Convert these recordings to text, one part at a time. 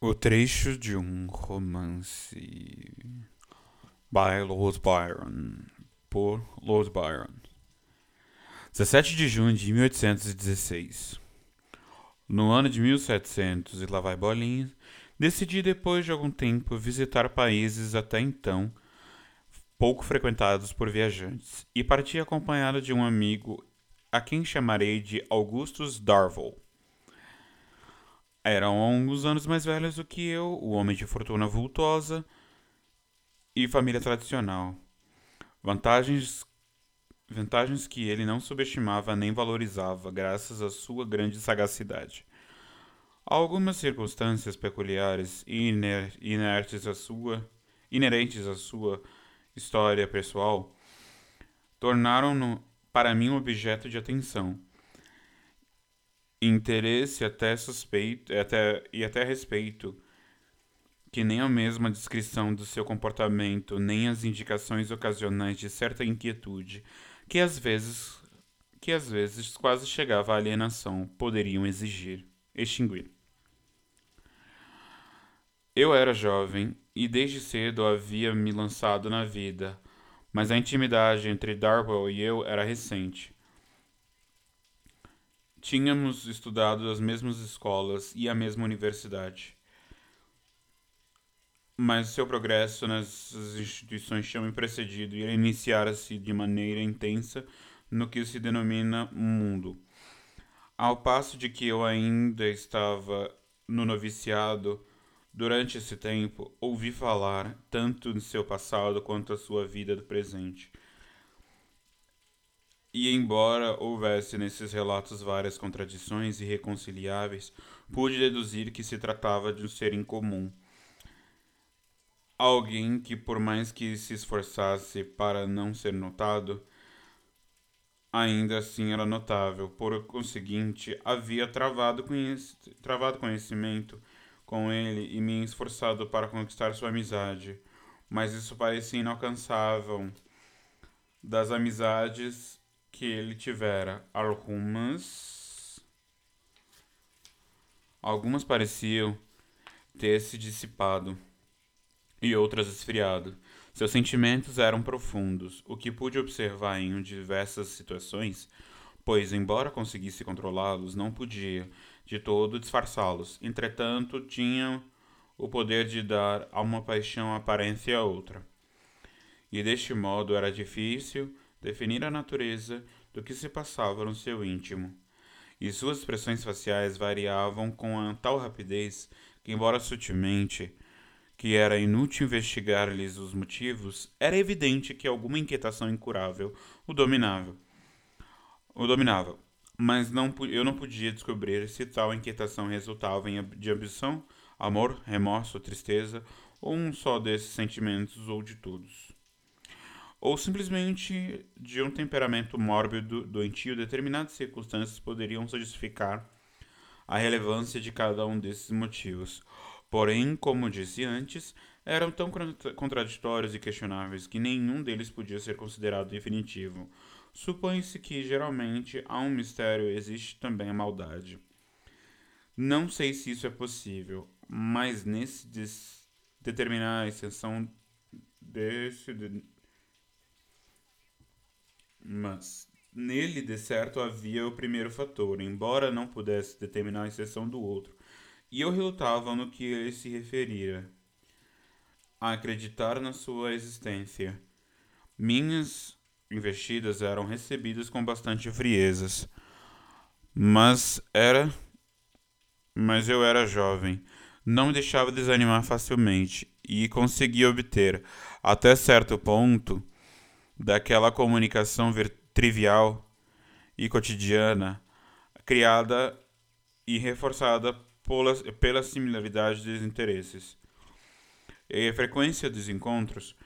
O trecho de um romance by Lord Byron, por Lord Byron. 17 de junho de 1816. No ano de 1700 e lá vai bolinha, decidi depois de algum tempo visitar países até então pouco frequentados por viajantes e parti acompanhado de um amigo a quem chamarei de Augustus Darville. Eram alguns anos mais velhos do que eu, o homem de fortuna vultosa e família tradicional. Vantagens vantagens que ele não subestimava nem valorizava, graças à sua grande sagacidade. Algumas circunstâncias peculiares e inertes à sua, inerentes à sua história pessoal tornaram-no para mim um objeto de atenção interesse até suspeito até, e até respeito, que nem a mesma descrição do seu comportamento, nem as indicações ocasionais de certa inquietude, que às vezes que às vezes quase chegava à alienação, poderiam exigir, extinguir. Eu era jovem e desde cedo havia me lançado na vida, mas a intimidade entre Darwell e eu era recente. Tínhamos estudado as mesmas escolas e a mesma universidade. Mas seu progresso nas instituições tinha me precedido e ele iniciara-se de maneira intensa no que se denomina mundo. Ao passo de que eu ainda estava no noviciado, durante esse tempo ouvi falar tanto de seu passado quanto da sua vida do presente. E embora houvesse nesses relatos várias contradições irreconciliáveis, pude deduzir que se tratava de um ser incomum. Alguém que, por mais que se esforçasse para não ser notado, ainda assim era notável. Por conseguinte, havia travado, conhec travado conhecimento com ele e me esforçado para conquistar sua amizade, mas isso parecia inalcançável. Das amizades que ele tivera algumas algumas pareciam ter se dissipado e outras esfriado. Seus sentimentos eram profundos, o que pude observar em diversas situações, pois, embora conseguisse controlá-los, não podia de todo disfarçá-los. Entretanto, tinha o poder de dar a uma paixão aparência a outra. E deste modo era difícil definir a natureza do que se passava no seu íntimo, e suas expressões faciais variavam com tal rapidez que, embora sutilmente, que era inútil investigar-lhes os motivos, era evidente que alguma inquietação incurável o dominava. O dominava, mas não, eu não podia descobrir se tal inquietação resultava em, de ambição, amor, remorso, tristeza, ou um só desses sentimentos ou de todos ou simplesmente de um temperamento mórbido, doentio, determinadas circunstâncias poderiam justificar a relevância de cada um desses motivos. Porém, como disse antes, eram tão contraditórios e questionáveis que nenhum deles podia ser considerado definitivo. Supõe-se que, geralmente, há um mistério existe também a maldade. Não sei se isso é possível, mas nesse determinar a extensão desse mas nele, de certo, havia o primeiro fator, embora não pudesse determinar a exceção do outro, e eu relutava no que ele se referira, a acreditar na sua existência. Minhas investidas eram recebidas com bastante friezas, mas era mas eu era jovem, não me deixava desanimar facilmente. E conseguia obter, até certo ponto, daquela comunicação trivial e cotidiana, criada e reforçada pela, pela similaridade dos interesses. E a frequência dos encontros,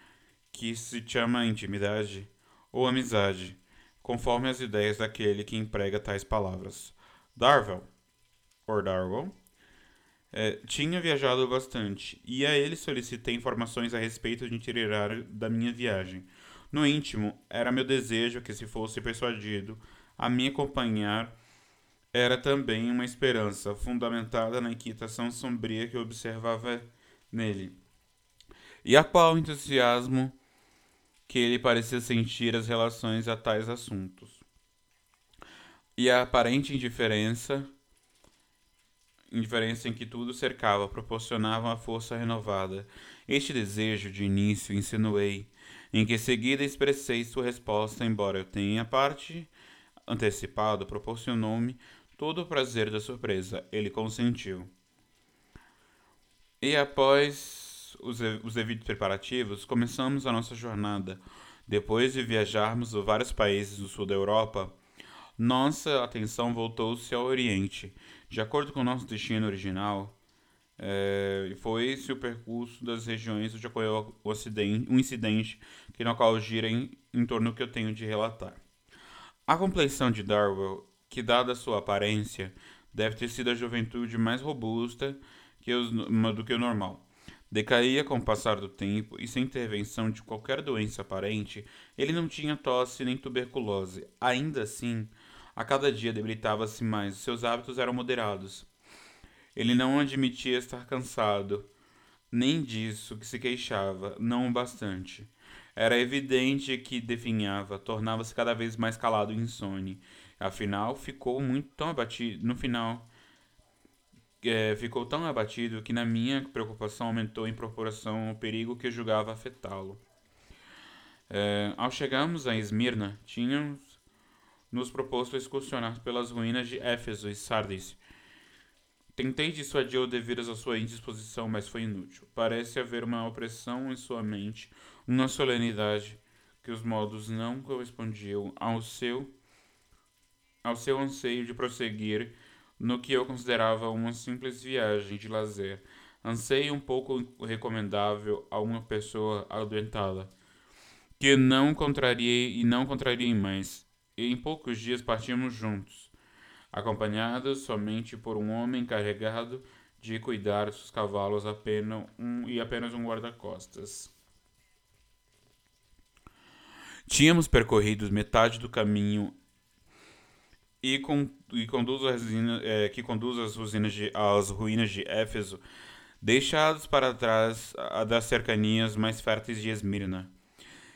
que se chama intimidade ou amizade, conforme as ideias daquele que emprega tais palavras. Darwell, or Darwell, é, tinha viajado bastante, e a ele solicitei informações a respeito do itinerário da minha viagem. No íntimo, era meu desejo que se fosse persuadido a me acompanhar era também uma esperança, fundamentada na inquietação sombria que observava nele. E a qual entusiasmo que ele parecia sentir as relações a tais assuntos. E a aparente indiferença, indiferença em que tudo cercava, proporcionava uma força renovada. Este desejo, de início, insinuei, em que seguida expressei sua resposta, embora eu tenha parte antecipado, proporcionou-me todo o prazer da surpresa. Ele consentiu. E após os, os devidos preparativos, começamos a nossa jornada. Depois de viajarmos a vários países do sul da Europa, nossa atenção voltou-se ao Oriente. De acordo com nosso destino original, é, foi esse o percurso das regiões onde ocorreu um incidente que no qual gira em, em torno do que eu tenho de relatar. A compleição de Darwell que, dada sua aparência, deve ter sido a juventude mais robusta que os, do que o normal. Decaía com o passar do tempo e, sem intervenção de qualquer doença aparente, ele não tinha tosse nem tuberculose. Ainda assim, a cada dia debilitava-se mais, seus hábitos eram moderados. Ele não admitia estar cansado, nem disso que se queixava, não o bastante. Era evidente que definhava, tornava-se cada vez mais calado e insone, Afinal, ficou muito tão abatido. No final, é, ficou tão abatido que na minha preocupação aumentou em proporção o perigo que julgava afetá-lo. É, ao chegarmos a Esmirna, tínhamos nos proposto excursionar pelas ruínas de Éfeso e Sardis. Tentei dissuadi-lo devido à sua indisposição, mas foi inútil. Parece haver uma opressão em sua mente, uma solenidade que os modos não correspondiam ao seu ao seu anseio de prosseguir no que eu considerava uma simples viagem de lazer, anseio um pouco recomendável a uma pessoa adoentada, que não contrariei e não contrariei mais. E em poucos dias partimos juntos, acompanhados somente por um homem encarregado de cuidar dos cavalos apenas um, e apenas um guarda-costas. Tínhamos percorrido metade do caminho e, e conduz as, é, que conduz as usinas de, às ruínas de Éfeso, deixados para trás a, das cercanias mais férteis de Esmirna.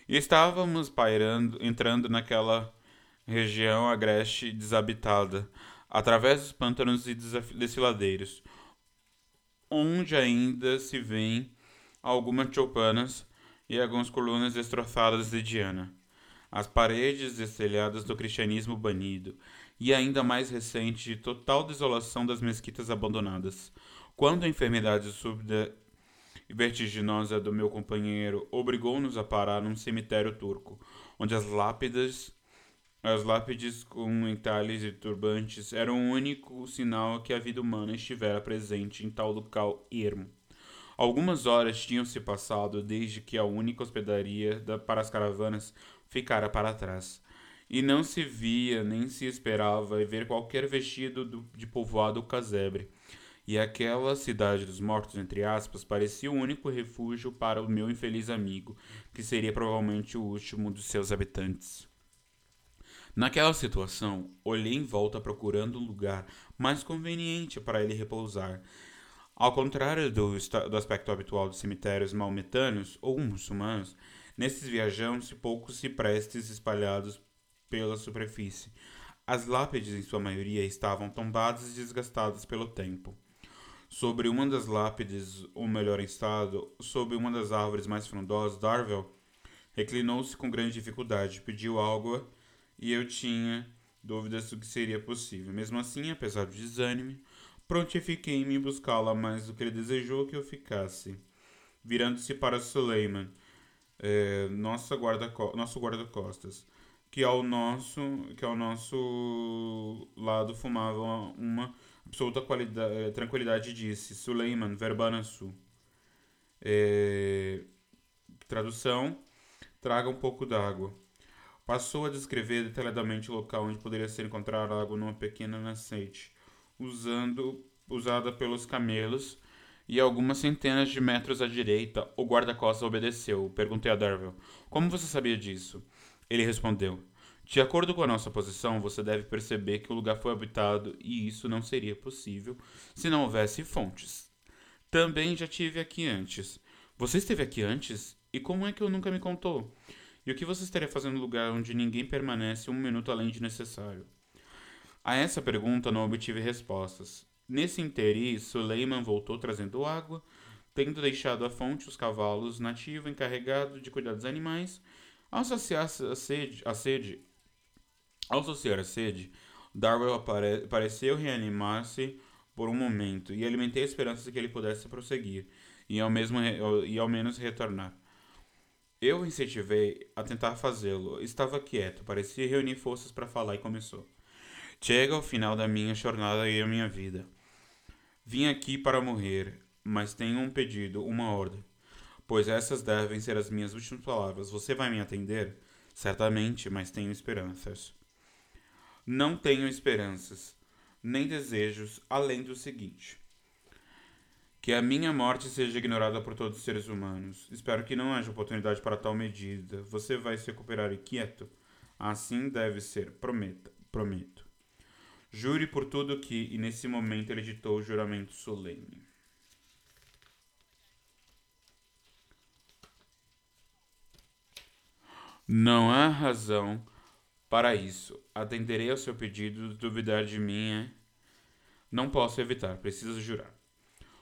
E estávamos pairando, entrando naquela região agreste desabitada, através dos pântanos e desfiladeiros, onde ainda se vêem algumas choupanas e algumas colunas destroçadas de Diana. As paredes destelhadas do cristianismo banido, e ainda mais recente de total desolação das mesquitas abandonadas. Quando a enfermidade súbita e vertiginosa do meu companheiro obrigou-nos a parar num cemitério turco, onde as lápidas, as lápides com entalhes e turbantes eram o único sinal que a vida humana estivera presente em tal local ermo. Algumas horas tinham se passado desde que a única hospedaria da, para as caravanas ficara para trás e não se via nem se esperava ver qualquer vestido do, de povoado casebre. E aquela cidade dos mortos, entre aspas, parecia o único refúgio para o meu infeliz amigo, que seria provavelmente o último dos seus habitantes. Naquela situação, olhei em volta procurando um lugar mais conveniente para ele repousar. Ao contrário do, do aspecto habitual dos cemitérios maometâneos ou muçulmanos, nesses viajantes poucos ciprestes espalhados pela superfície. As lápides, em sua maioria, estavam tombadas e desgastadas pelo tempo. Sobre uma das lápides, ou melhor em estado, sobre uma das árvores mais frondosas, Darvel reclinou-se com grande dificuldade, pediu água e eu tinha dúvidas do que seria possível. Mesmo assim, apesar do desânimo, prontifiquei-me em buscá-la mais do que ele desejou que eu ficasse. Virando-se para Suleiman, eh, nossa guarda nosso guarda-costas que ao nosso que ao nosso lado fumava uma absoluta eh, tranquilidade disse Suleiman Verbanasu é, tradução traga um pouco d'água passou a descrever detalhadamente o local onde poderia ser encontrada água numa pequena nascente usando usada pelos camelos e algumas centenas de metros à direita o guarda-costas obedeceu perguntei a Darvel como você sabia disso ele respondeu: De acordo com a nossa posição, você deve perceber que o lugar foi habitado e isso não seria possível se não houvesse fontes. Também já tive aqui antes. Você esteve aqui antes? E como é que eu nunca me contou? E o que você estaria fazendo no lugar onde ninguém permanece um minuto além de necessário? A essa pergunta não obtive respostas. Nesse inteirinho, Suleiman voltou trazendo água, tendo deixado à fonte os cavalos nativo encarregado de cuidar dos animais. Ao saciar a sede, a sede, ao saciar a sede Darwell apare, pareceu reanimar-se por um momento e alimentei a esperança de que ele pudesse prosseguir e ao, mesmo, e ao menos retornar. Eu incentivei a tentar fazê-lo. Estava quieto, parecia reunir forças para falar e começou. Chega ao final da minha jornada e a minha vida. Vim aqui para morrer, mas tenho um pedido, uma ordem. Pois essas devem ser as minhas últimas palavras. Você vai me atender? Certamente, mas tenho esperanças. Não tenho esperanças, nem desejos, além do seguinte que a minha morte seja ignorada por todos os seres humanos. Espero que não haja oportunidade para tal medida. Você vai se recuperar e quieto? Assim deve ser. Prometa. Prometo. Jure por tudo que, e nesse momento ele ditou o juramento solene. Não há razão para isso. Atenderei ao seu pedido. Duvidar de mim é. Não posso evitar, preciso jurar.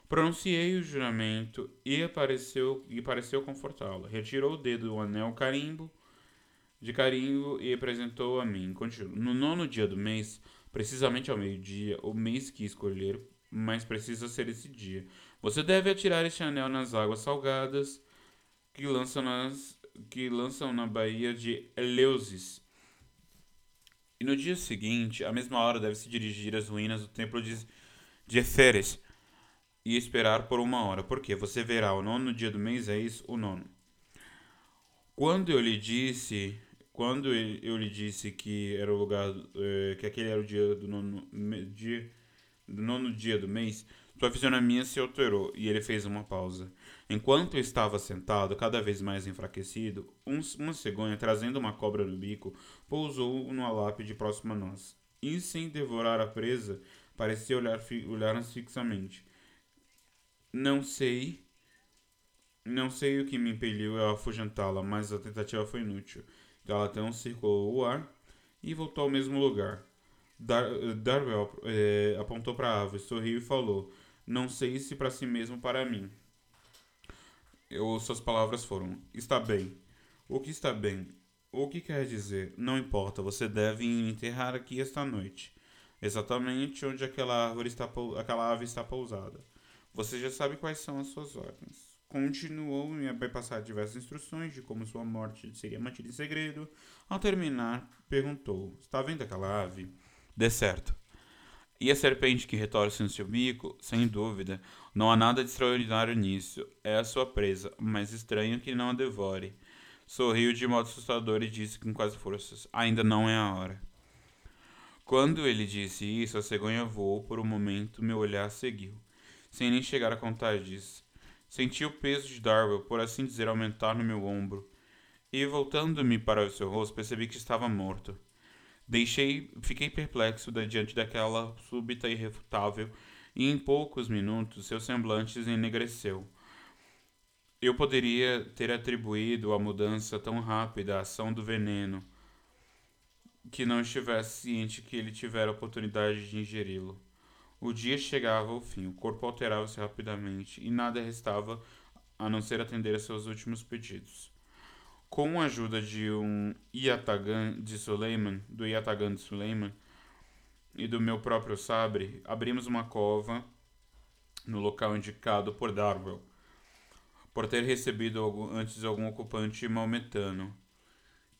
Pronunciei o juramento e apareceu e pareceu confortá-la. Retirou o dedo do anel carimbo de carimbo e apresentou a mim. Continuo. No nono dia do mês, precisamente ao meio-dia, o mês que escolher, mas precisa ser esse dia. Você deve atirar este anel nas águas salgadas que lançam, nas, que lançam na baía de Eleusis. E no dia seguinte, à mesma hora, deve se dirigir às ruínas do templo de, de Eferes e esperar por uma hora, porque você verá o nono dia do mês, é isso, o nono. Quando eu lhe disse, quando eu lhe disse que era o lugar, eh, que aquele era o dia do nono dia, do nono dia do mês, sua fisionomia se alterou e ele fez uma pausa. Enquanto estava sentado, cada vez mais enfraquecido, um, uma cegonha, trazendo uma cobra no bico, pousou numa lápide próxima a nós. E sem devorar a presa, parecia olhar, olhar-nos fixamente. Não sei. Não sei o que me impeliu a afugentá-la, mas a tentativa foi inútil. Galatão circulou o ar e voltou ao mesmo lugar. Dar Darwell é, apontou para a ave, sorriu e falou: Não sei se para si mesmo para mim. Eu, suas palavras foram: Está bem. O que está bem? O que quer dizer? Não importa, você deve enterrar aqui esta noite. Exatamente onde aquela, árvore está, aquela ave está pousada. Você já sabe quais são as suas ordens. Continuou a passar diversas instruções de como sua morte seria mantida em segredo. Ao terminar, perguntou: Está vendo aquela ave? Dê certo. E a serpente que retorce no seu bico? Sem dúvida. Não há nada de extraordinário nisso. É a sua presa, mas estranho que não a devore. Sorriu de modo assustador e disse com quase forças: Ainda não é a hora. Quando ele disse isso, a cegonha voou por um momento, meu olhar seguiu sem nem chegar a contar disso. Senti o peso de Darwell, por assim dizer, aumentar no meu ombro, e voltando-me para o seu rosto, percebi que estava morto. Deixei, fiquei perplexo diante daquela súbita e irrefutável, e em poucos minutos seu semblante enegreceu. Eu poderia ter atribuído a mudança tão rápida à ação do veneno, que não estivesse ciente que ele tivera oportunidade de ingeri-lo. O dia chegava ao fim, o corpo alterava-se rapidamente e nada restava a não ser atender a seus últimos pedidos. Com a ajuda de um Yatagan de Suleiman, do Yatagan de Suleiman e do meu próprio sabre, abrimos uma cova no local indicado por Darwell, por ter recebido antes algum ocupante maometano.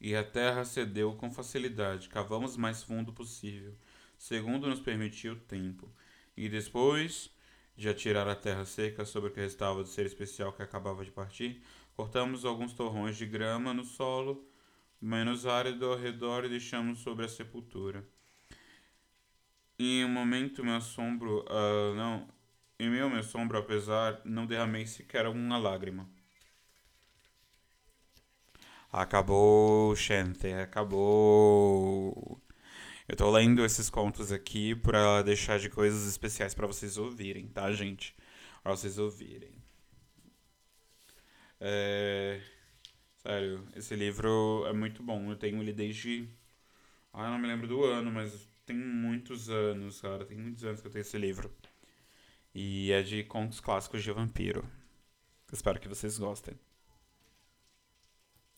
E a terra cedeu com facilidade. Cavamos mais fundo possível, segundo nos permitiu o tempo e depois de atirar a terra seca sobre o que restava do ser especial que acabava de partir, cortamos alguns torrões de grama no solo menos árido ao redor e deixamos sobre a sepultura. Em um momento meu assombro, uh, não, em meu meu assombro, apesar, não derramei sequer uma lágrima. Acabou, gente, acabou. Eu tô lendo esses contos aqui pra deixar de coisas especiais para vocês ouvirem, tá, gente? Pra vocês ouvirem. É... Sério, esse livro é muito bom. Eu tenho ele desde. Ah, não me lembro do ano, mas tem muitos anos, cara. Tem muitos anos que eu tenho esse livro. E é de contos clássicos de vampiro. Espero que vocês gostem.